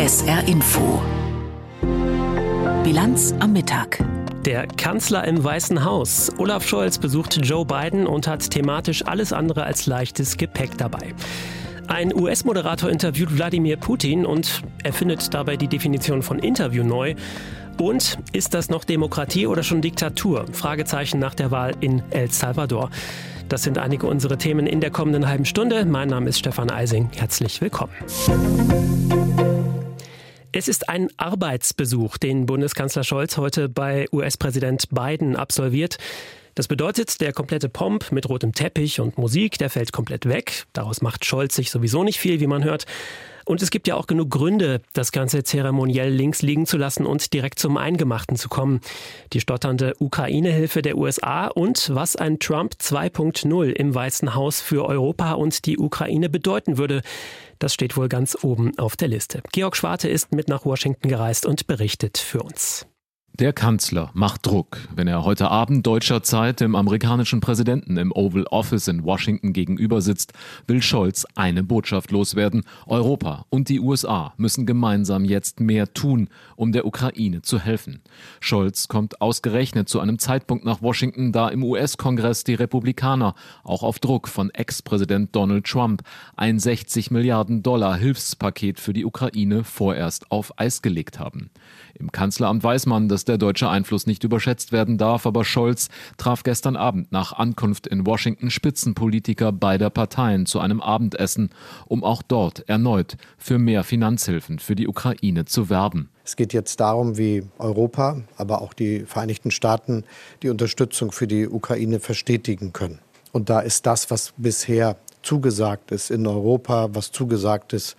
SR Info. Bilanz am Mittag. Der Kanzler im Weißen Haus. Olaf Scholz besucht Joe Biden und hat thematisch alles andere als leichtes Gepäck dabei. Ein US-Moderator interviewt Wladimir Putin und erfindet dabei die Definition von Interview neu. Und ist das noch Demokratie oder schon Diktatur? Fragezeichen nach der Wahl in El Salvador. Das sind einige unserer Themen in der kommenden halben Stunde. Mein Name ist Stefan Eising. Herzlich willkommen. Es ist ein Arbeitsbesuch, den Bundeskanzler Scholz heute bei US-Präsident Biden absolviert. Das bedeutet, der komplette Pomp mit rotem Teppich und Musik, der fällt komplett weg. Daraus macht Scholz sich sowieso nicht viel, wie man hört. Und es gibt ja auch genug Gründe, das Ganze zeremoniell links liegen zu lassen und direkt zum Eingemachten zu kommen. Die stotternde Ukraine-Hilfe der USA und was ein Trump 2.0 im Weißen Haus für Europa und die Ukraine bedeuten würde. Das steht wohl ganz oben auf der Liste. Georg Schwarte ist mit nach Washington gereist und berichtet für uns. Der Kanzler macht Druck, wenn er heute Abend deutscher Zeit dem amerikanischen Präsidenten im Oval Office in Washington gegenüber sitzt, will Scholz eine Botschaft loswerden. Europa und die USA müssen gemeinsam jetzt mehr tun, um der Ukraine zu helfen. Scholz kommt ausgerechnet zu einem Zeitpunkt nach Washington, da im US-Kongress die Republikaner auch auf Druck von Ex-Präsident Donald Trump ein 60 Milliarden Dollar Hilfspaket für die Ukraine vorerst auf Eis gelegt haben. Im Kanzleramt weiß man, dass der deutsche Einfluss nicht überschätzt werden darf, aber Scholz traf gestern Abend nach Ankunft in Washington Spitzenpolitiker beider Parteien zu einem Abendessen, um auch dort erneut für mehr Finanzhilfen für die Ukraine zu werben. Es geht jetzt darum, wie Europa, aber auch die Vereinigten Staaten die Unterstützung für die Ukraine verstetigen können. Und da ist das, was bisher zugesagt ist in Europa, was zugesagt ist,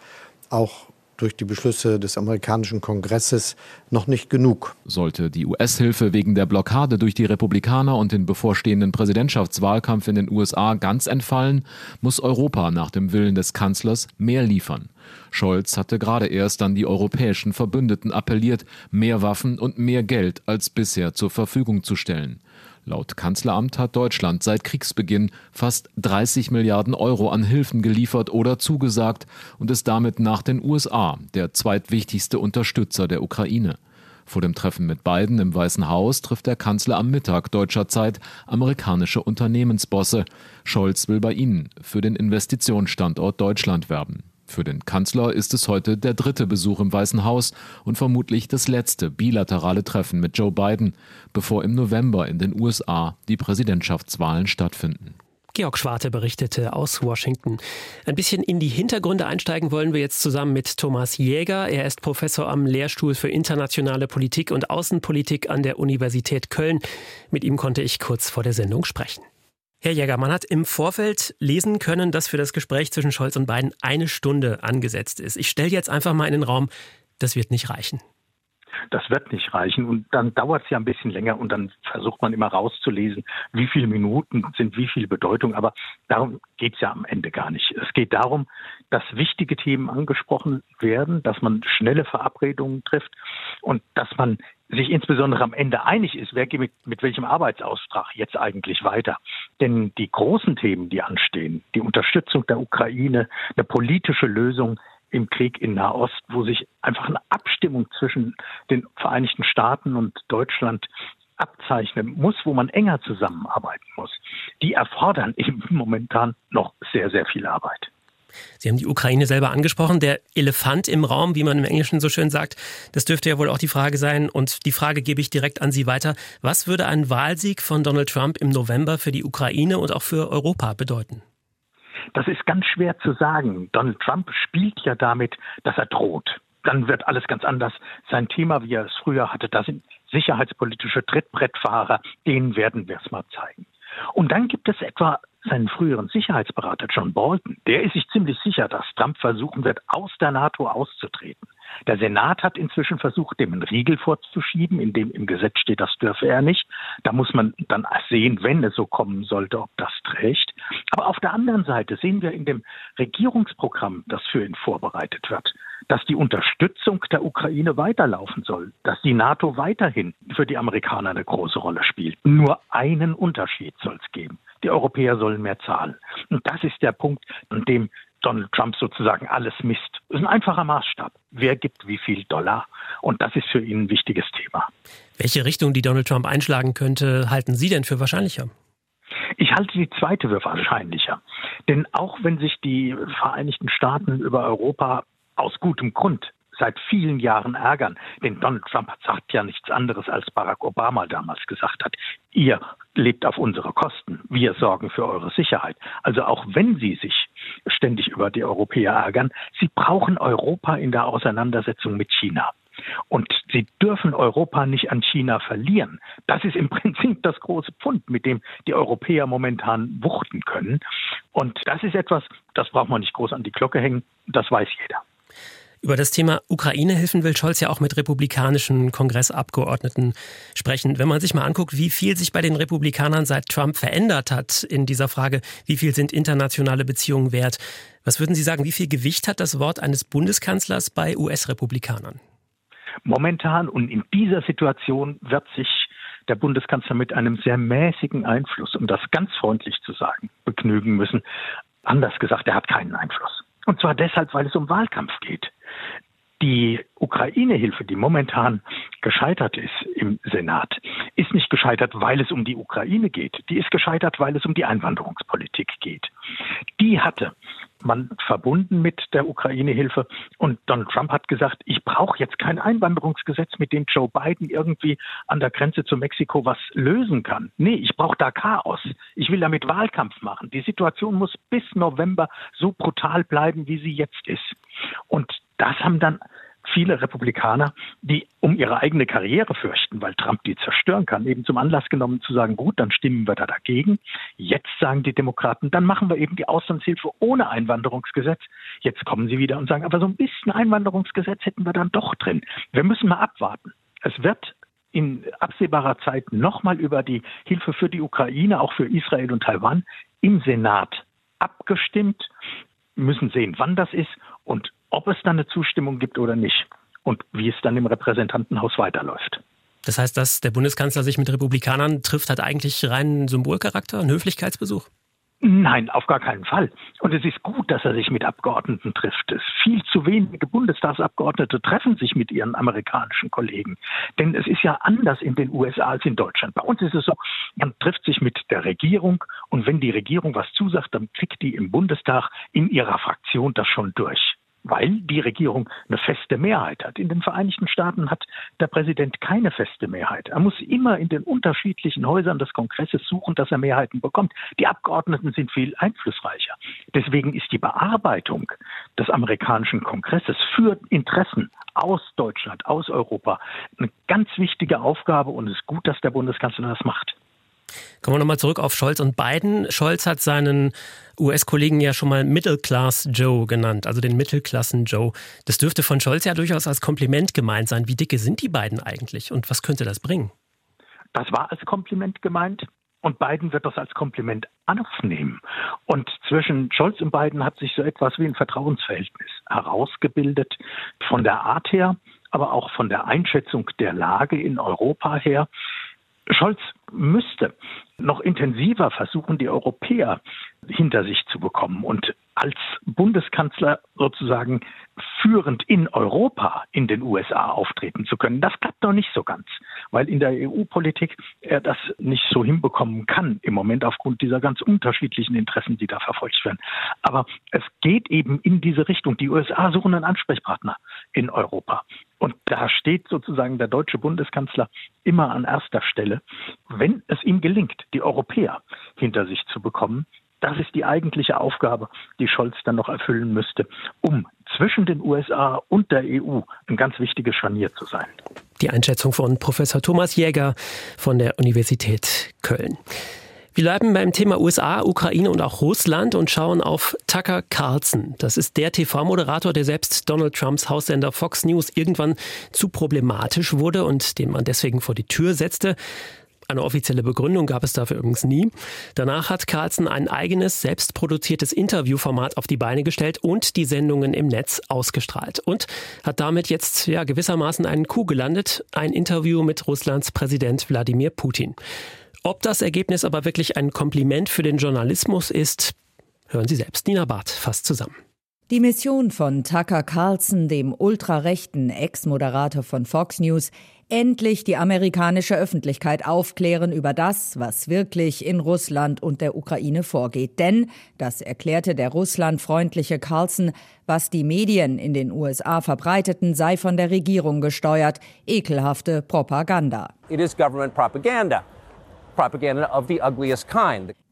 auch durch die Beschlüsse des amerikanischen Kongresses noch nicht genug. Sollte die US-Hilfe wegen der Blockade durch die Republikaner und den bevorstehenden Präsidentschaftswahlkampf in den USA ganz entfallen, muss Europa nach dem Willen des Kanzlers mehr liefern. Scholz hatte gerade erst an die europäischen Verbündeten appelliert, mehr Waffen und mehr Geld als bisher zur Verfügung zu stellen. Laut Kanzleramt hat Deutschland seit Kriegsbeginn fast 30 Milliarden Euro an Hilfen geliefert oder zugesagt und ist damit nach den USA der zweitwichtigste Unterstützer der Ukraine. Vor dem Treffen mit Biden im Weißen Haus trifft der Kanzler am Mittag deutscher Zeit amerikanische Unternehmensbosse. Scholz will bei ihnen für den Investitionsstandort Deutschland werben. Für den Kanzler ist es heute der dritte Besuch im Weißen Haus und vermutlich das letzte bilaterale Treffen mit Joe Biden, bevor im November in den USA die Präsidentschaftswahlen stattfinden. Georg Schwarte berichtete aus Washington. Ein bisschen in die Hintergründe einsteigen wollen wir jetzt zusammen mit Thomas Jäger. Er ist Professor am Lehrstuhl für internationale Politik und Außenpolitik an der Universität Köln. Mit ihm konnte ich kurz vor der Sendung sprechen. Herr Jäger, man hat im Vorfeld lesen können, dass für das Gespräch zwischen Scholz und Biden eine Stunde angesetzt ist. Ich stelle jetzt einfach mal in den Raum, das wird nicht reichen. Das wird nicht reichen und dann dauert es ja ein bisschen länger und dann versucht man immer rauszulesen, wie viele Minuten sind wie viel Bedeutung. Aber darum geht es ja am Ende gar nicht. Es geht darum, dass wichtige Themen angesprochen werden, dass man schnelle Verabredungen trifft und dass man sich insbesondere am Ende einig ist, wer geht mit, mit welchem Arbeitsauftrag jetzt eigentlich weiter. Denn die großen Themen, die anstehen, die Unterstützung der Ukraine, eine politische Lösung im Krieg in Nahost, wo sich einfach eine Abstimmung zwischen den Vereinigten Staaten und Deutschland abzeichnen muss, wo man enger zusammenarbeiten muss, die erfordern eben momentan noch sehr, sehr viel Arbeit. Sie haben die Ukraine selber angesprochen. Der Elefant im Raum, wie man im Englischen so schön sagt, das dürfte ja wohl auch die Frage sein. Und die Frage gebe ich direkt an Sie weiter. Was würde ein Wahlsieg von Donald Trump im November für die Ukraine und auch für Europa bedeuten? Das ist ganz schwer zu sagen. Donald Trump spielt ja damit, dass er droht. Dann wird alles ganz anders. Sein Thema, wie er es früher hatte, da sind sicherheitspolitische Trittbrettfahrer. Denen werden wir es mal zeigen. Und dann gibt es etwa seinen früheren Sicherheitsberater John Bolton. Der ist sich ziemlich sicher, dass Trump versuchen wird, aus der NATO auszutreten. Der Senat hat inzwischen versucht, dem einen Riegel vorzuschieben, in dem im Gesetz steht, das dürfe er nicht. Da muss man dann sehen, wenn es so kommen sollte, ob das trägt. Aber auf der anderen Seite sehen wir in dem Regierungsprogramm, das für ihn vorbereitet wird, dass die Unterstützung der Ukraine weiterlaufen soll, dass die NATO weiterhin für die Amerikaner eine große Rolle spielt. Nur einen Unterschied soll es geben. Die Europäer sollen mehr zahlen. Und das ist der Punkt, an dem Donald Trump sozusagen alles misst. Das ist ein einfacher Maßstab. Wer gibt wie viel Dollar? Und das ist für ihn ein wichtiges Thema. Welche Richtung die Donald Trump einschlagen könnte, halten Sie denn für wahrscheinlicher? Ich halte die zweite für wahrscheinlicher. Denn auch wenn sich die Vereinigten Staaten über Europa aus gutem Grund seit vielen Jahren ärgern. Denn Donald Trump sagt ja nichts anderes, als Barack Obama damals gesagt hat. Ihr lebt auf unsere Kosten. Wir sorgen für eure Sicherheit. Also auch wenn Sie sich ständig über die Europäer ärgern, Sie brauchen Europa in der Auseinandersetzung mit China. Und sie dürfen Europa nicht an China verlieren. Das ist im Prinzip das große Pfund, mit dem die Europäer momentan wuchten können. Und das ist etwas, das braucht man nicht groß an die Glocke hängen. Das weiß jeder. Über das Thema Ukraine-Hilfen will Scholz ja auch mit republikanischen Kongressabgeordneten sprechen. Wenn man sich mal anguckt, wie viel sich bei den Republikanern seit Trump verändert hat in dieser Frage, wie viel sind internationale Beziehungen wert, was würden Sie sagen, wie viel Gewicht hat das Wort eines Bundeskanzlers bei US-Republikanern? Momentan und in dieser Situation wird sich der Bundeskanzler mit einem sehr mäßigen Einfluss, um das ganz freundlich zu sagen, begnügen müssen. Anders gesagt, er hat keinen Einfluss. Und zwar deshalb, weil es um Wahlkampf geht. Die Ukraine-Hilfe, die momentan gescheitert ist im Senat, ist nicht gescheitert, weil es um die Ukraine geht. Die ist gescheitert, weil es um die Einwanderungspolitik geht. Die hatte man verbunden mit der Ukraine-Hilfe. Und Donald Trump hat gesagt, ich brauche jetzt kein Einwanderungsgesetz, mit dem Joe Biden irgendwie an der Grenze zu Mexiko was lösen kann. Nee, ich brauche da Chaos. Ich will damit Wahlkampf machen. Die Situation muss bis November so brutal bleiben, wie sie jetzt ist. Und das haben dann viele Republikaner, die um ihre eigene Karriere fürchten, weil Trump die zerstören kann, eben zum Anlass genommen zu sagen, gut, dann stimmen wir da dagegen. Jetzt sagen die Demokraten, dann machen wir eben die Auslandshilfe ohne Einwanderungsgesetz. Jetzt kommen sie wieder und sagen, aber so ein bisschen Einwanderungsgesetz hätten wir dann doch drin. Wir müssen mal abwarten. Es wird in absehbarer Zeit nochmal über die Hilfe für die Ukraine, auch für Israel und Taiwan im Senat abgestimmt. Wir müssen sehen, wann das ist und ob es dann eine Zustimmung gibt oder nicht und wie es dann im Repräsentantenhaus weiterläuft. Das heißt, dass der Bundeskanzler sich mit Republikanern trifft, hat eigentlich reinen Symbolcharakter, einen Höflichkeitsbesuch? Nein, auf gar keinen Fall. Und es ist gut, dass er sich mit Abgeordneten trifft. Es viel zu wenige Bundestagsabgeordnete treffen sich mit ihren amerikanischen Kollegen. Denn es ist ja anders in den USA als in Deutschland. Bei uns ist es so, man trifft sich mit der Regierung und wenn die Regierung was zusagt, dann kriegt die im Bundestag in ihrer Fraktion das schon durch weil die Regierung eine feste Mehrheit hat. In den Vereinigten Staaten hat der Präsident keine feste Mehrheit. Er muss immer in den unterschiedlichen Häusern des Kongresses suchen, dass er Mehrheiten bekommt. Die Abgeordneten sind viel einflussreicher. Deswegen ist die Bearbeitung des amerikanischen Kongresses für Interessen aus Deutschland, aus Europa eine ganz wichtige Aufgabe und es ist gut, dass der Bundeskanzler das macht. Kommen wir nochmal zurück auf Scholz und Biden. Scholz hat seinen US-Kollegen ja schon mal Middle Class Joe genannt, also den Mittelklassen Joe. Das dürfte von Scholz ja durchaus als Kompliment gemeint sein. Wie dicke sind die beiden eigentlich und was könnte das bringen? Das war als Kompliment gemeint. Und Biden wird das als Kompliment aufnehmen. Und zwischen Scholz und Biden hat sich so etwas wie ein Vertrauensverhältnis herausgebildet, von der Art her, aber auch von der Einschätzung der Lage in Europa her. Scholz müsste noch intensiver versuchen, die Europäer hinter sich zu bekommen und als Bundeskanzler sozusagen führend in Europa in den USA auftreten zu können. Das klappt noch nicht so ganz, weil in der EU-Politik er das nicht so hinbekommen kann im Moment aufgrund dieser ganz unterschiedlichen Interessen, die da verfolgt werden. Aber es geht eben in diese Richtung. Die USA suchen einen Ansprechpartner in Europa. Und da steht sozusagen der deutsche Bundeskanzler immer an erster Stelle. Wenn es ihm gelingt, die Europäer hinter sich zu bekommen, das ist die eigentliche Aufgabe, die Scholz dann noch erfüllen müsste, um zwischen den USA und der EU ein ganz wichtiges Scharnier zu sein. Die Einschätzung von Professor Thomas Jäger von der Universität Köln. Wir bleiben beim Thema USA, Ukraine und auch Russland und schauen auf Tucker Carlson. Das ist der TV-Moderator, der selbst Donald Trumps Haussender Fox News irgendwann zu problematisch wurde und den man deswegen vor die Tür setzte. Eine offizielle Begründung gab es dafür übrigens nie. Danach hat Carlson ein eigenes, selbstproduziertes Interviewformat auf die Beine gestellt und die Sendungen im Netz ausgestrahlt. Und hat damit jetzt ja gewissermaßen einen Coup gelandet, ein Interview mit Russlands Präsident Wladimir Putin. Ob das Ergebnis aber wirklich ein Kompliment für den Journalismus ist, hören Sie selbst. Nina Barth fasst zusammen. Die Mission von Tucker Carlson, dem ultrarechten Ex-Moderator von Fox News, endlich die amerikanische Öffentlichkeit aufklären über das, was wirklich in Russland und der Ukraine vorgeht. Denn, das erklärte der russlandfreundliche Carlson, was die Medien in den USA verbreiteten, sei von der Regierung gesteuert, ekelhafte Propaganda. It is government propaganda.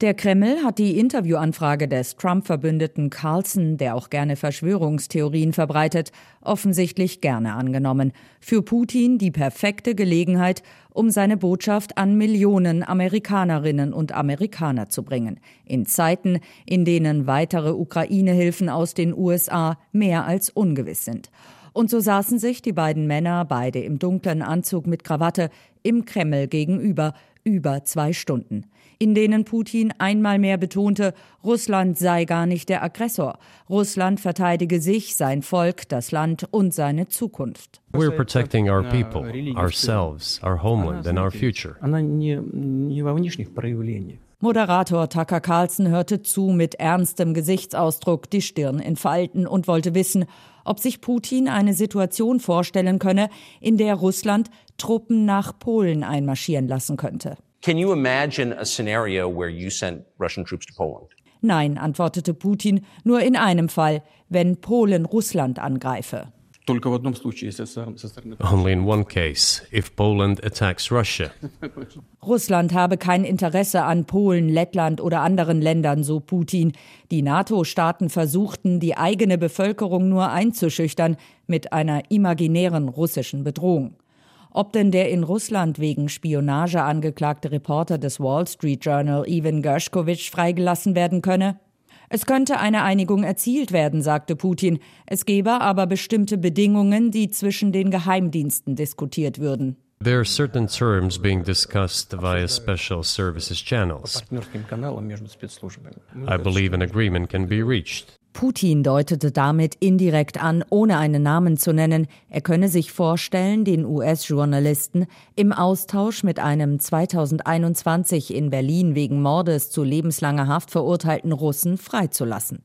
Der Kreml hat die Interviewanfrage des Trump-Verbündeten Carlson, der auch gerne Verschwörungstheorien verbreitet, offensichtlich gerne angenommen. Für Putin die perfekte Gelegenheit, um seine Botschaft an Millionen Amerikanerinnen und Amerikaner zu bringen. In Zeiten, in denen weitere Ukraine-Hilfen aus den USA mehr als ungewiss sind. Und so saßen sich die beiden Männer, beide im dunklen Anzug mit Krawatte, im Kreml gegenüber, über zwei Stunden, in denen Putin einmal mehr betonte, Russland sei gar nicht der Aggressor. Russland verteidige sich, sein Volk, das Land und seine Zukunft. We're protecting our people, ourselves, our homeland and our future. Moderator Tucker Carlson hörte zu mit ernstem Gesichtsausdruck, die Stirn in Falten und wollte wissen, ob sich Putin eine Situation vorstellen könne, in der Russland Truppen nach Polen einmarschieren lassen könnte. Can you imagine a scenario where you sent Russian troops to Poland? Nein, antwortete Putin, nur in einem Fall, wenn Polen Russland angreife. Only in one case, if Poland attacks Russia. Russland habe kein Interesse an Polen, Lettland oder anderen Ländern, so Putin. Die NATO-Staaten versuchten, die eigene Bevölkerung nur einzuschüchtern mit einer imaginären russischen Bedrohung. Ob denn der in Russland wegen Spionage angeklagte Reporter des Wall Street Journal Ivan Gershkovich freigelassen werden könne? Es könnte eine Einigung erzielt werden, sagte Putin. Es gebe aber bestimmte Bedingungen, die zwischen den Geheimdiensten diskutiert würden. There are certain terms being discussed via special services channels. I believe an agreement can be reached. Putin deutete damit indirekt an, ohne einen Namen zu nennen, er könne sich vorstellen, den US-Journalisten im Austausch mit einem 2021 in Berlin wegen Mordes zu lebenslanger Haft verurteilten Russen freizulassen.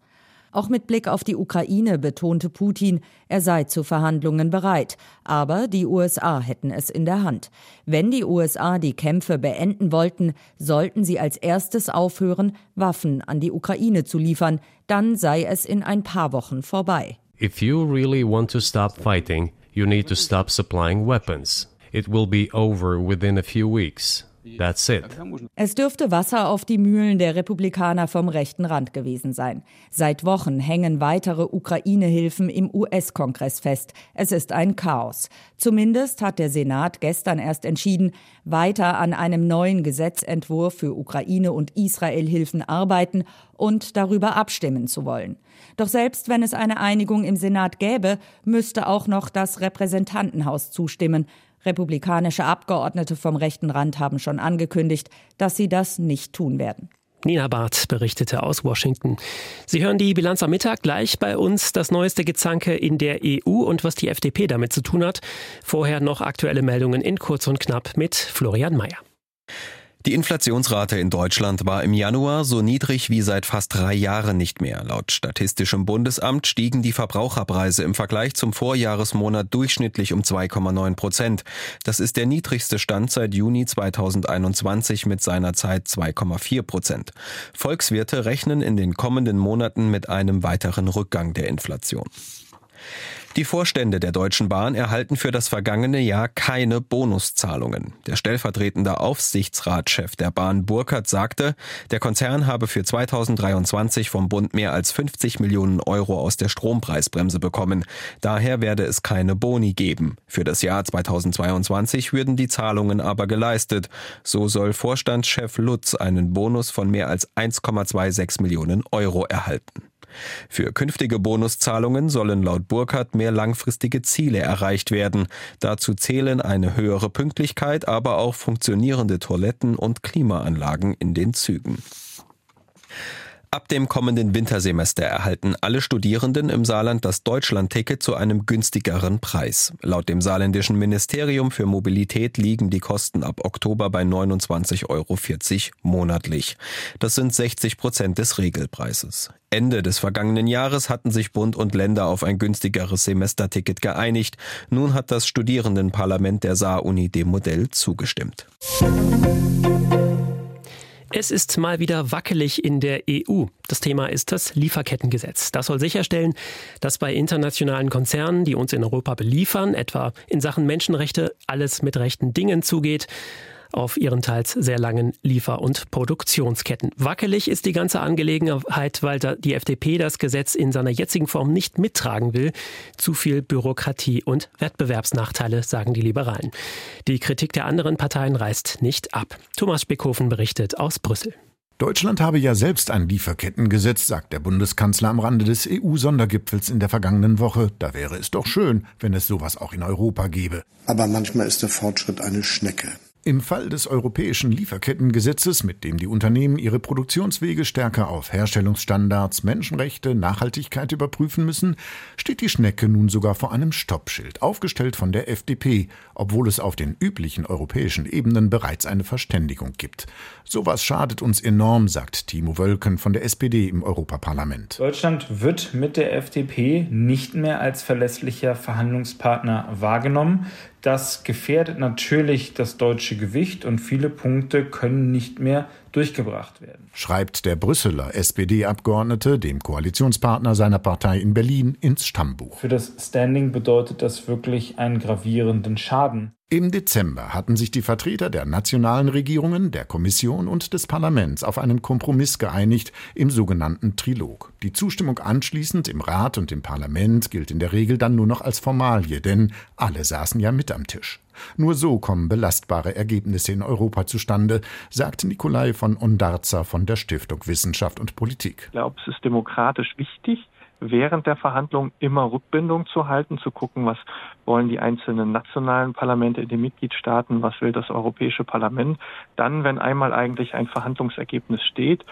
Auch mit Blick auf die Ukraine betonte Putin, er sei zu Verhandlungen bereit. Aber die USA hätten es in der Hand. Wenn die USA die Kämpfe beenden wollten, sollten sie als erstes aufhören, Waffen an die Ukraine zu liefern. Dann sei es in ein paar Wochen vorbei. If you really want to stop fighting, you need to stop supplying weapons. It will be over within a few weeks. That's it. Es dürfte Wasser auf die Mühlen der Republikaner vom rechten Rand gewesen sein. Seit Wochen hängen weitere Ukraine-Hilfen im US-Kongress fest. Es ist ein Chaos. Zumindest hat der Senat gestern erst entschieden, weiter an einem neuen Gesetzentwurf für Ukraine- und Israel-Hilfen arbeiten und darüber abstimmen zu wollen. Doch selbst wenn es eine Einigung im Senat gäbe, müsste auch noch das Repräsentantenhaus zustimmen. Republikanische Abgeordnete vom rechten Rand haben schon angekündigt, dass sie das nicht tun werden. Nina Barth berichtete aus Washington. Sie hören die Bilanz am Mittag gleich bei uns das neueste Gezanke in der EU und was die FDP damit zu tun hat. Vorher noch aktuelle Meldungen in kurz und knapp mit Florian Mayer. Die Inflationsrate in Deutschland war im Januar so niedrig wie seit fast drei Jahren nicht mehr. Laut Statistischem Bundesamt stiegen die Verbraucherpreise im Vergleich zum Vorjahresmonat durchschnittlich um 2,9 Prozent. Das ist der niedrigste Stand seit Juni 2021 mit seiner Zeit 2,4 Prozent. Volkswirte rechnen in den kommenden Monaten mit einem weiteren Rückgang der Inflation. Die Vorstände der Deutschen Bahn erhalten für das vergangene Jahr keine Bonuszahlungen. Der stellvertretende Aufsichtsratschef der Bahn Burkhardt sagte, der Konzern habe für 2023 vom Bund mehr als 50 Millionen Euro aus der Strompreisbremse bekommen. Daher werde es keine Boni geben. Für das Jahr 2022 würden die Zahlungen aber geleistet. So soll Vorstandschef Lutz einen Bonus von mehr als 1,26 Millionen Euro erhalten. Für künftige Bonuszahlungen sollen laut Burkhardt mehr langfristige Ziele erreicht werden. Dazu zählen eine höhere Pünktlichkeit, aber auch funktionierende Toiletten und Klimaanlagen in den Zügen. Ab dem kommenden Wintersemester erhalten alle Studierenden im Saarland das Deutschlandticket zu einem günstigeren Preis. Laut dem saarländischen Ministerium für Mobilität liegen die Kosten ab Oktober bei 29,40 Euro monatlich. Das sind 60 Prozent des Regelpreises. Ende des vergangenen Jahres hatten sich Bund und Länder auf ein günstigeres Semesterticket geeinigt. Nun hat das Studierendenparlament der Saar-Uni dem Modell zugestimmt. Es ist mal wieder wackelig in der EU. Das Thema ist das Lieferkettengesetz. Das soll sicherstellen, dass bei internationalen Konzernen, die uns in Europa beliefern, etwa in Sachen Menschenrechte, alles mit rechten Dingen zugeht auf ihren teils sehr langen Liefer- und Produktionsketten. Wackelig ist die ganze Angelegenheit, weil die FDP das Gesetz in seiner jetzigen Form nicht mittragen will. Zu viel Bürokratie und Wettbewerbsnachteile, sagen die Liberalen. Die Kritik der anderen Parteien reißt nicht ab. Thomas Spickhofen berichtet aus Brüssel. Deutschland habe ja selbst ein Lieferkettengesetz, sagt der Bundeskanzler am Rande des EU-Sondergipfels in der vergangenen Woche. Da wäre es doch schön, wenn es sowas auch in Europa gäbe. Aber manchmal ist der Fortschritt eine Schnecke. Im Fall des europäischen Lieferkettengesetzes, mit dem die Unternehmen ihre Produktionswege stärker auf Herstellungsstandards, Menschenrechte, Nachhaltigkeit überprüfen müssen, steht die Schnecke nun sogar vor einem Stoppschild, aufgestellt von der FDP, obwohl es auf den üblichen europäischen Ebenen bereits eine Verständigung gibt. Sowas schadet uns enorm, sagt Timo Wölken von der SPD im Europaparlament. Deutschland wird mit der FDP nicht mehr als verlässlicher Verhandlungspartner wahrgenommen. Das gefährdet natürlich das deutsche Gewicht und viele Punkte können nicht mehr durchgebracht werden. Schreibt der Brüsseler SPD-Abgeordnete dem Koalitionspartner seiner Partei in Berlin ins Stammbuch. Für das Standing bedeutet das wirklich einen gravierenden Schaden. Im Dezember hatten sich die Vertreter der nationalen Regierungen, der Kommission und des Parlaments auf einen Kompromiss geeinigt im sogenannten Trilog. Die Zustimmung anschließend im Rat und im Parlament gilt in der Regel dann nur noch als Formalie, denn alle saßen ja mit am Tisch. Nur so kommen belastbare Ergebnisse in Europa zustande, sagt Nikolai von Ondarza von der Stiftung Wissenschaft und Politik. Ich glaube, es ist demokratisch wichtig, während der Verhandlungen immer Rückbindung zu halten, zu gucken, was wollen die einzelnen nationalen Parlamente in den Mitgliedstaaten, was will das Europäische Parlament. Dann, wenn einmal eigentlich ein Verhandlungsergebnis steht,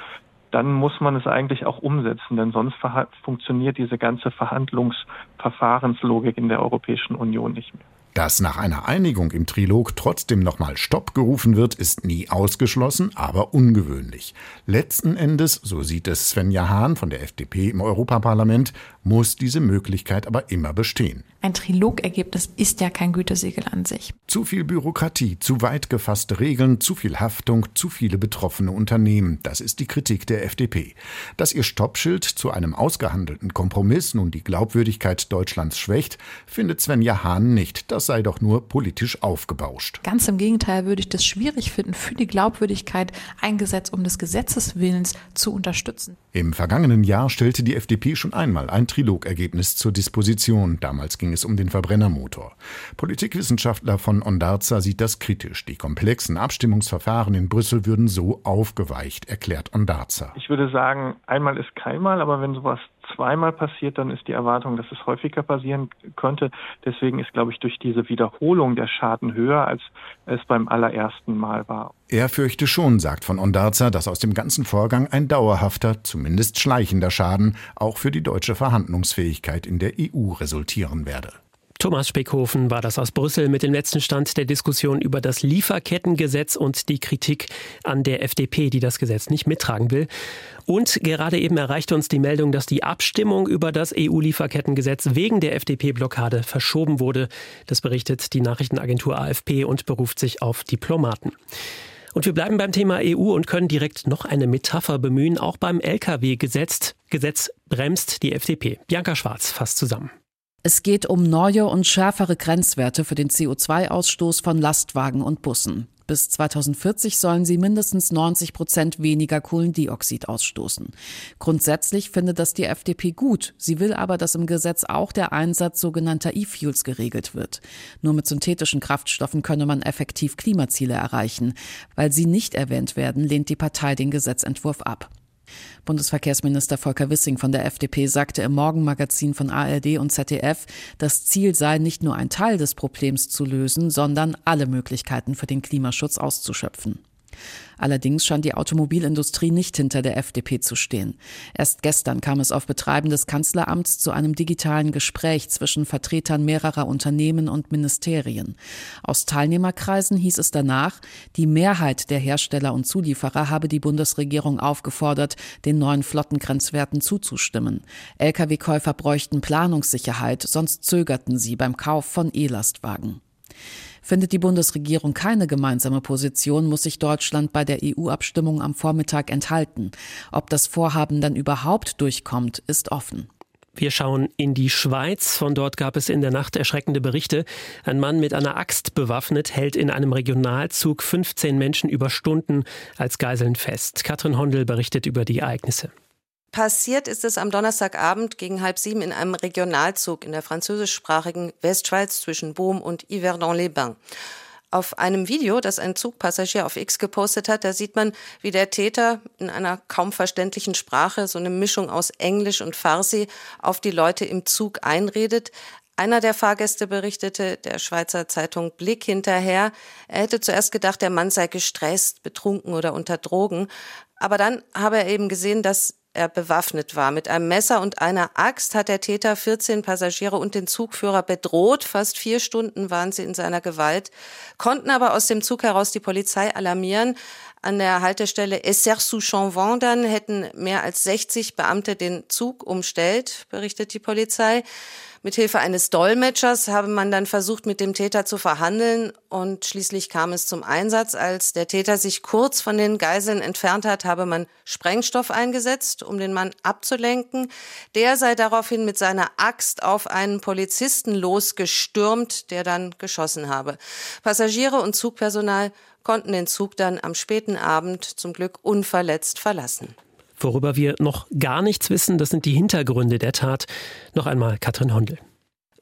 dann muss man es eigentlich auch umsetzen, denn sonst funktioniert diese ganze Verhandlungsverfahrenslogik in der Europäischen Union nicht mehr. Dass nach einer Einigung im Trilog trotzdem nochmal Stopp gerufen wird, ist nie ausgeschlossen, aber ungewöhnlich. Letzten Endes, so sieht es Svenja Hahn von der FDP im Europaparlament, muss diese Möglichkeit aber immer bestehen. Ein Trilogergebnis ist ja kein Gütesiegel an sich. Zu viel Bürokratie, zu weit gefasste Regeln, zu viel Haftung, zu viele betroffene Unternehmen. Das ist die Kritik der FDP. Dass ihr Stoppschild zu einem ausgehandelten Kompromiss nun die Glaubwürdigkeit Deutschlands schwächt, findet Svenja Hahn nicht. Das sei doch nur politisch aufgebauscht. Ganz im Gegenteil würde ich das schwierig finden, für die Glaubwürdigkeit ein Gesetz um des Gesetzeswillens zu unterstützen. Im vergangenen Jahr stellte die FDP schon einmal ein Trilogergebnis zur Disposition. Damals ging es um den Verbrennermotor. Politikwissenschaftler von Ondarza sieht das kritisch. Die komplexen Abstimmungsverfahren in Brüssel würden so aufgeweicht, erklärt Ondarza. Ich würde sagen, einmal ist keinmal, aber wenn sowas zweimal passiert, dann ist die Erwartung, dass es häufiger passieren könnte. Deswegen ist, glaube ich, durch diese Wiederholung der Schaden höher, als es beim allerersten Mal war. Er fürchte schon, sagt von Ondarza, dass aus dem ganzen Vorgang ein dauerhafter, zumindest schleichender Schaden auch für die deutsche Verhandlungsfähigkeit in der EU resultieren werde. Thomas Speckhofen war das aus Brüssel mit dem letzten Stand der Diskussion über das Lieferkettengesetz und die Kritik an der FDP, die das Gesetz nicht mittragen will. Und gerade eben erreichte uns die Meldung, dass die Abstimmung über das EU-Lieferkettengesetz wegen der FDP-Blockade verschoben wurde. Das berichtet die Nachrichtenagentur AFP und beruft sich auf Diplomaten. Und wir bleiben beim Thema EU und können direkt noch eine Metapher bemühen. Auch beim Lkw-Gesetz Gesetz bremst die FDP. Bianca Schwarz fasst zusammen. Es geht um neue und schärfere Grenzwerte für den CO2-Ausstoß von Lastwagen und Bussen. Bis 2040 sollen sie mindestens 90 Prozent weniger Kohlendioxid ausstoßen. Grundsätzlich findet das die FDP gut. Sie will aber, dass im Gesetz auch der Einsatz sogenannter E-Fuels geregelt wird. Nur mit synthetischen Kraftstoffen könne man effektiv Klimaziele erreichen. Weil sie nicht erwähnt werden, lehnt die Partei den Gesetzentwurf ab. Bundesverkehrsminister Volker Wissing von der FDP sagte im Morgenmagazin von ARD und ZDF, das Ziel sei nicht nur ein Teil des Problems zu lösen, sondern alle Möglichkeiten für den Klimaschutz auszuschöpfen. Allerdings scheint die Automobilindustrie nicht hinter der FDP zu stehen. Erst gestern kam es auf Betreiben des Kanzleramts zu einem digitalen Gespräch zwischen Vertretern mehrerer Unternehmen und Ministerien. Aus Teilnehmerkreisen hieß es danach, die Mehrheit der Hersteller und Zulieferer habe die Bundesregierung aufgefordert, den neuen Flottengrenzwerten zuzustimmen. Lkw-Käufer bräuchten Planungssicherheit, sonst zögerten sie beim Kauf von E-Lastwagen. Findet die Bundesregierung keine gemeinsame Position, muss sich Deutschland bei der EU-Abstimmung am Vormittag enthalten. Ob das Vorhaben dann überhaupt durchkommt, ist offen. Wir schauen in die Schweiz. Von dort gab es in der Nacht erschreckende Berichte. Ein Mann mit einer Axt bewaffnet hält in einem Regionalzug 15 Menschen über Stunden als Geiseln fest. Katrin Hondel berichtet über die Ereignisse. Passiert ist es am Donnerstagabend gegen halb sieben in einem Regionalzug in der französischsprachigen Westschweiz zwischen Beaume und Yverdon-les-Bains. Auf einem Video, das ein Zugpassagier auf X gepostet hat, da sieht man, wie der Täter in einer kaum verständlichen Sprache, so eine Mischung aus Englisch und Farsi, auf die Leute im Zug einredet. Einer der Fahrgäste berichtete der Schweizer Zeitung Blick hinterher, er hätte zuerst gedacht, der Mann sei gestresst, betrunken oder unter Drogen. Aber dann habe er eben gesehen, dass er bewaffnet war. Mit einem Messer und einer Axt hat der Täter 14 Passagiere und den Zugführer bedroht. Fast vier Stunden waren sie in seiner Gewalt, konnten aber aus dem Zug heraus die Polizei alarmieren. An der Haltestelle Essers-sous-Chanvant dann hätten mehr als 60 Beamte den Zug umstellt, berichtet die Polizei. Mithilfe eines Dolmetschers habe man dann versucht, mit dem Täter zu verhandeln und schließlich kam es zum Einsatz. Als der Täter sich kurz von den Geiseln entfernt hat, habe man Sprengstoff eingesetzt, um den Mann abzulenken. Der sei daraufhin mit seiner Axt auf einen Polizisten losgestürmt, der dann geschossen habe. Passagiere und Zugpersonal konnten den Zug dann am späten Abend zum Glück unverletzt verlassen. Worüber wir noch gar nichts wissen, das sind die Hintergründe der Tat. Noch einmal Katrin Hondel.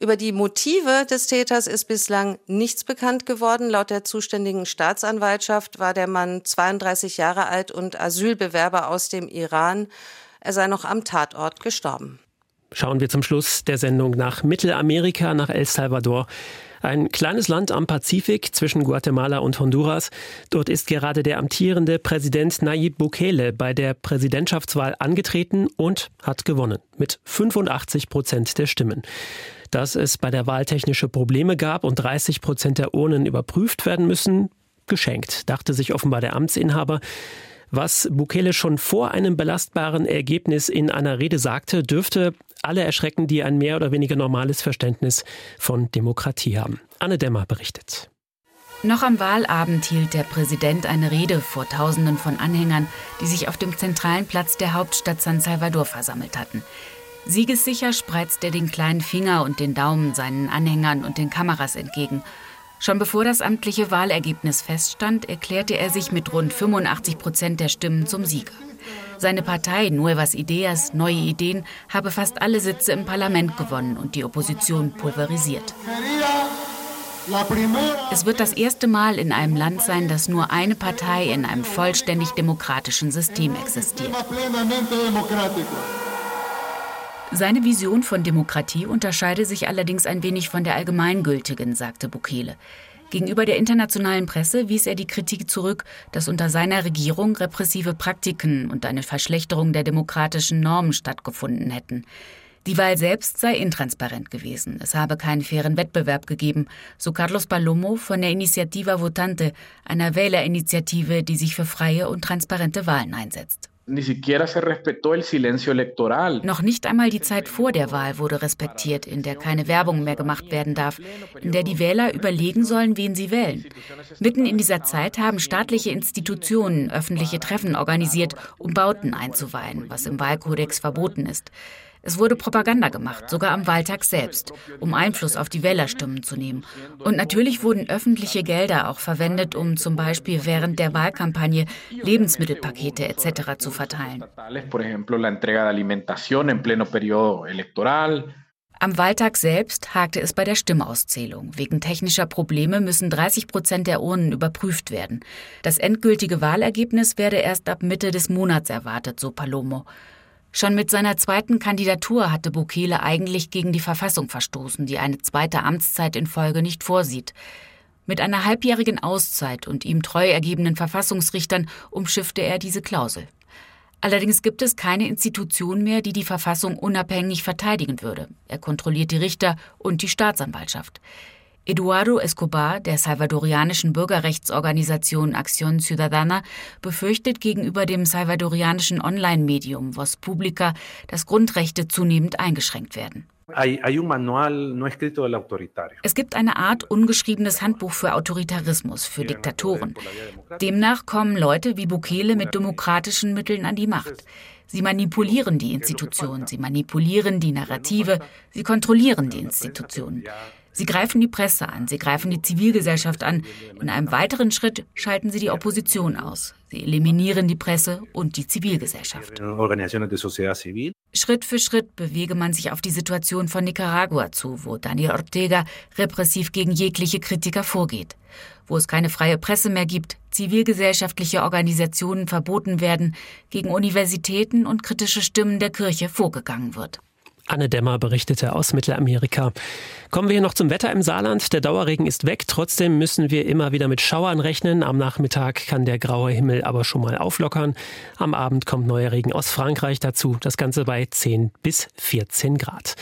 Über die Motive des Täters ist bislang nichts bekannt geworden. Laut der zuständigen Staatsanwaltschaft war der Mann 32 Jahre alt und Asylbewerber aus dem Iran. Er sei noch am Tatort gestorben. Schauen wir zum Schluss der Sendung nach Mittelamerika, nach El Salvador. Ein kleines Land am Pazifik zwischen Guatemala und Honduras. Dort ist gerade der amtierende Präsident Nayib Bukele bei der Präsidentschaftswahl angetreten und hat gewonnen mit 85 Prozent der Stimmen. Dass es bei der Wahl technische Probleme gab und 30 Prozent der Urnen überprüft werden müssen, geschenkt, dachte sich offenbar der Amtsinhaber. Was Bukele schon vor einem belastbaren Ergebnis in einer Rede sagte, dürfte alle erschrecken, die ein mehr oder weniger normales Verständnis von Demokratie haben. Anne Dämmer berichtet. Noch am Wahlabend hielt der Präsident eine Rede vor Tausenden von Anhängern, die sich auf dem zentralen Platz der Hauptstadt San Salvador versammelt hatten. Siegessicher spreizte er den kleinen Finger und den Daumen seinen Anhängern und den Kameras entgegen Schon bevor das amtliche Wahlergebnis feststand, erklärte er sich mit rund 85 Prozent der Stimmen zum Sieger. Seine Partei Nuevas Ideas, Neue Ideen, habe fast alle Sitze im Parlament gewonnen und die Opposition pulverisiert. Es wird das erste Mal in einem Land sein, dass nur eine Partei in einem vollständig demokratischen System existiert. Seine Vision von Demokratie unterscheide sich allerdings ein wenig von der allgemeingültigen, sagte Bukele. Gegenüber der internationalen Presse wies er die Kritik zurück, dass unter seiner Regierung repressive Praktiken und eine Verschlechterung der demokratischen Normen stattgefunden hätten. Die Wahl selbst sei intransparent gewesen. Es habe keinen fairen Wettbewerb gegeben, so Carlos Palomo von der Initiativa Votante, einer Wählerinitiative, die sich für freie und transparente Wahlen einsetzt. Noch nicht einmal die Zeit vor der Wahl wurde respektiert, in der keine Werbung mehr gemacht werden darf, in der die Wähler überlegen sollen, wen sie wählen. Mitten in dieser Zeit haben staatliche Institutionen öffentliche Treffen organisiert, um Bauten einzuweihen, was im Wahlkodex verboten ist. Es wurde Propaganda gemacht, sogar am Wahltag selbst, um Einfluss auf die Wählerstimmen zu nehmen. Und natürlich wurden öffentliche Gelder auch verwendet, um zum Beispiel während der Wahlkampagne Lebensmittelpakete etc. zu verteilen. Am Wahltag selbst hakte es bei der Stimmauszählung. Wegen technischer Probleme müssen 30 Prozent der Urnen überprüft werden. Das endgültige Wahlergebnis werde erst ab Mitte des Monats erwartet, so Palomo. Schon mit seiner zweiten Kandidatur hatte Bukele eigentlich gegen die Verfassung verstoßen, die eine zweite Amtszeit in Folge nicht vorsieht. Mit einer halbjährigen Auszeit und ihm treu ergebenen Verfassungsrichtern umschiffte er diese Klausel. Allerdings gibt es keine Institution mehr, die die Verfassung unabhängig verteidigen würde. Er kontrolliert die Richter und die Staatsanwaltschaft. Eduardo Escobar der salvadorianischen Bürgerrechtsorganisation Acción Ciudadana befürchtet gegenüber dem salvadorianischen Online-Medium Voz Publica, dass Grundrechte zunehmend eingeschränkt werden. Es gibt eine Art ungeschriebenes Handbuch für Autoritarismus, für Diktatoren. Demnach kommen Leute wie Bukele mit demokratischen Mitteln an die Macht. Sie manipulieren die Institutionen, sie manipulieren die Narrative, sie kontrollieren die Institutionen. Sie greifen die Presse an, sie greifen die Zivilgesellschaft an. In einem weiteren Schritt schalten sie die Opposition aus. Sie eliminieren die Presse und die Zivilgesellschaft. Schritt für Schritt bewege man sich auf die Situation von Nicaragua zu, wo Daniel Ortega repressiv gegen jegliche Kritiker vorgeht. Wo es keine freie Presse mehr gibt, zivilgesellschaftliche Organisationen verboten werden, gegen Universitäten und kritische Stimmen der Kirche vorgegangen wird. Anne Dämmer berichtete aus Mittelamerika. Kommen wir hier noch zum Wetter im Saarland. Der Dauerregen ist weg. Trotzdem müssen wir immer wieder mit Schauern rechnen. Am Nachmittag kann der graue Himmel aber schon mal auflockern. Am Abend kommt neuer Regen aus Frankreich dazu. Das Ganze bei 10 bis 14 Grad.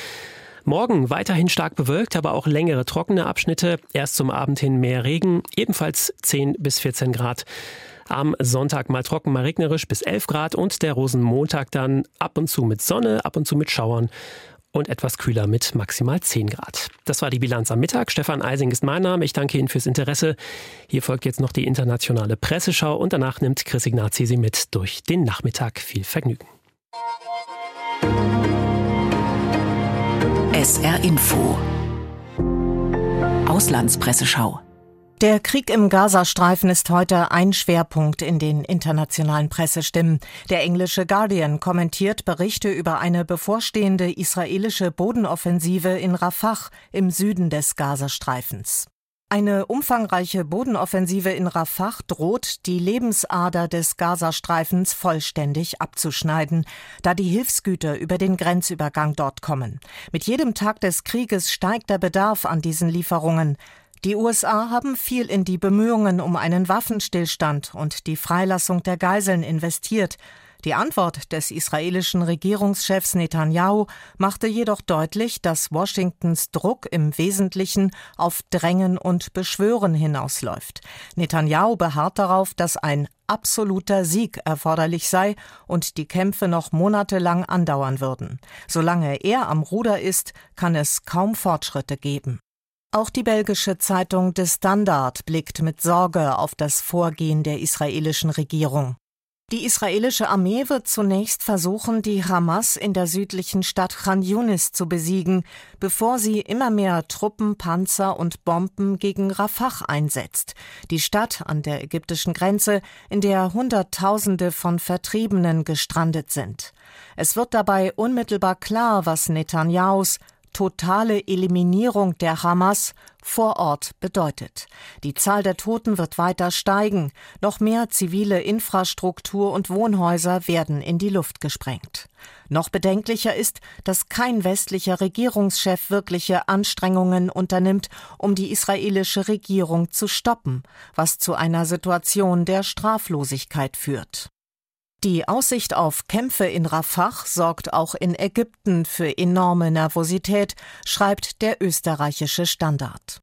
Morgen weiterhin stark bewölkt, aber auch längere trockene Abschnitte. Erst zum Abend hin mehr Regen, ebenfalls 10 bis 14 Grad. Am Sonntag mal trocken, mal regnerisch bis 11 Grad und der Rosenmontag dann ab und zu mit Sonne, ab und zu mit Schauern und etwas kühler mit maximal 10 Grad. Das war die Bilanz am Mittag. Stefan Eising ist mein Name. Ich danke Ihnen fürs Interesse. Hier folgt jetzt noch die internationale Presseschau und danach nimmt Chris Ignazi Sie mit durch den Nachmittag. Viel Vergnügen. SR Info Auslandspresseschau der Krieg im Gazastreifen ist heute ein Schwerpunkt in den internationalen Pressestimmen. Der englische Guardian kommentiert Berichte über eine bevorstehende israelische Bodenoffensive in Rafah im Süden des Gazastreifens. Eine umfangreiche Bodenoffensive in Rafah droht, die Lebensader des Gazastreifens vollständig abzuschneiden, da die Hilfsgüter über den Grenzübergang dort kommen. Mit jedem Tag des Krieges steigt der Bedarf an diesen Lieferungen. Die USA haben viel in die Bemühungen um einen Waffenstillstand und die Freilassung der Geiseln investiert. Die Antwort des israelischen Regierungschefs Netanyahu machte jedoch deutlich, dass Washingtons Druck im Wesentlichen auf Drängen und Beschwören hinausläuft. Netanyahu beharrt darauf, dass ein absoluter Sieg erforderlich sei und die Kämpfe noch monatelang andauern würden. Solange er am Ruder ist, kann es kaum Fortschritte geben. Auch die belgische Zeitung De Standard blickt mit Sorge auf das Vorgehen der israelischen Regierung. Die israelische Armee wird zunächst versuchen, die Hamas in der südlichen Stadt Khan Yunis zu besiegen, bevor sie immer mehr Truppen, Panzer und Bomben gegen Rafah einsetzt, die Stadt an der ägyptischen Grenze, in der Hunderttausende von Vertriebenen gestrandet sind. Es wird dabei unmittelbar klar, was Netanyahus totale Eliminierung der Hamas vor Ort bedeutet. Die Zahl der Toten wird weiter steigen, noch mehr zivile Infrastruktur und Wohnhäuser werden in die Luft gesprengt. Noch bedenklicher ist, dass kein westlicher Regierungschef wirkliche Anstrengungen unternimmt, um die israelische Regierung zu stoppen, was zu einer Situation der Straflosigkeit führt. Die Aussicht auf Kämpfe in Rafah sorgt auch in Ägypten für enorme Nervosität, schreibt der österreichische Standard.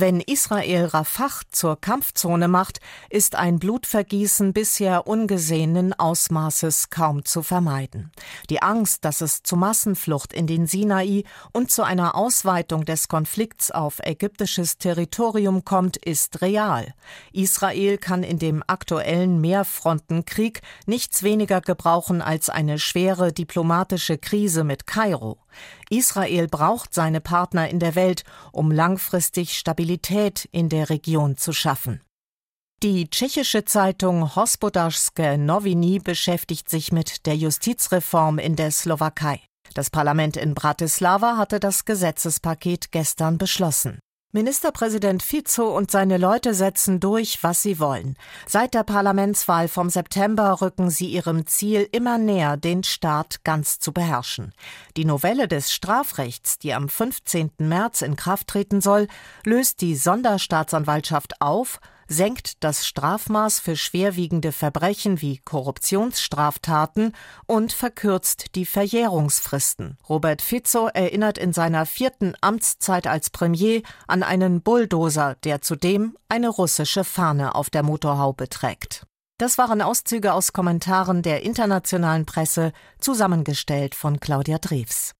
Wenn Israel Rafah zur Kampfzone macht, ist ein Blutvergießen bisher ungesehenen Ausmaßes kaum zu vermeiden. Die Angst, dass es zu Massenflucht in den Sinai und zu einer Ausweitung des Konflikts auf ägyptisches Territorium kommt, ist real. Israel kann in dem aktuellen Mehrfrontenkrieg nichts weniger gebrauchen als eine schwere diplomatische Krise mit Kairo. Israel braucht seine Partner in der Welt, um langfristig Stabilität in der Region zu schaffen. Die tschechische Zeitung Hospodarsky Noviny beschäftigt sich mit der Justizreform in der Slowakei. Das Parlament in Bratislava hatte das Gesetzespaket gestern beschlossen. Ministerpräsident Fico und seine Leute setzen durch, was sie wollen. Seit der Parlamentswahl vom September rücken sie ihrem Ziel immer näher, den Staat ganz zu beherrschen. Die Novelle des Strafrechts, die am 15. März in Kraft treten soll, löst die Sonderstaatsanwaltschaft auf senkt das Strafmaß für schwerwiegende Verbrechen wie Korruptionsstraftaten und verkürzt die Verjährungsfristen. Robert Fico erinnert in seiner vierten Amtszeit als Premier an einen Bulldozer, der zudem eine russische Fahne auf der Motorhaube trägt. Das waren Auszüge aus Kommentaren der internationalen Presse, zusammengestellt von Claudia Drews.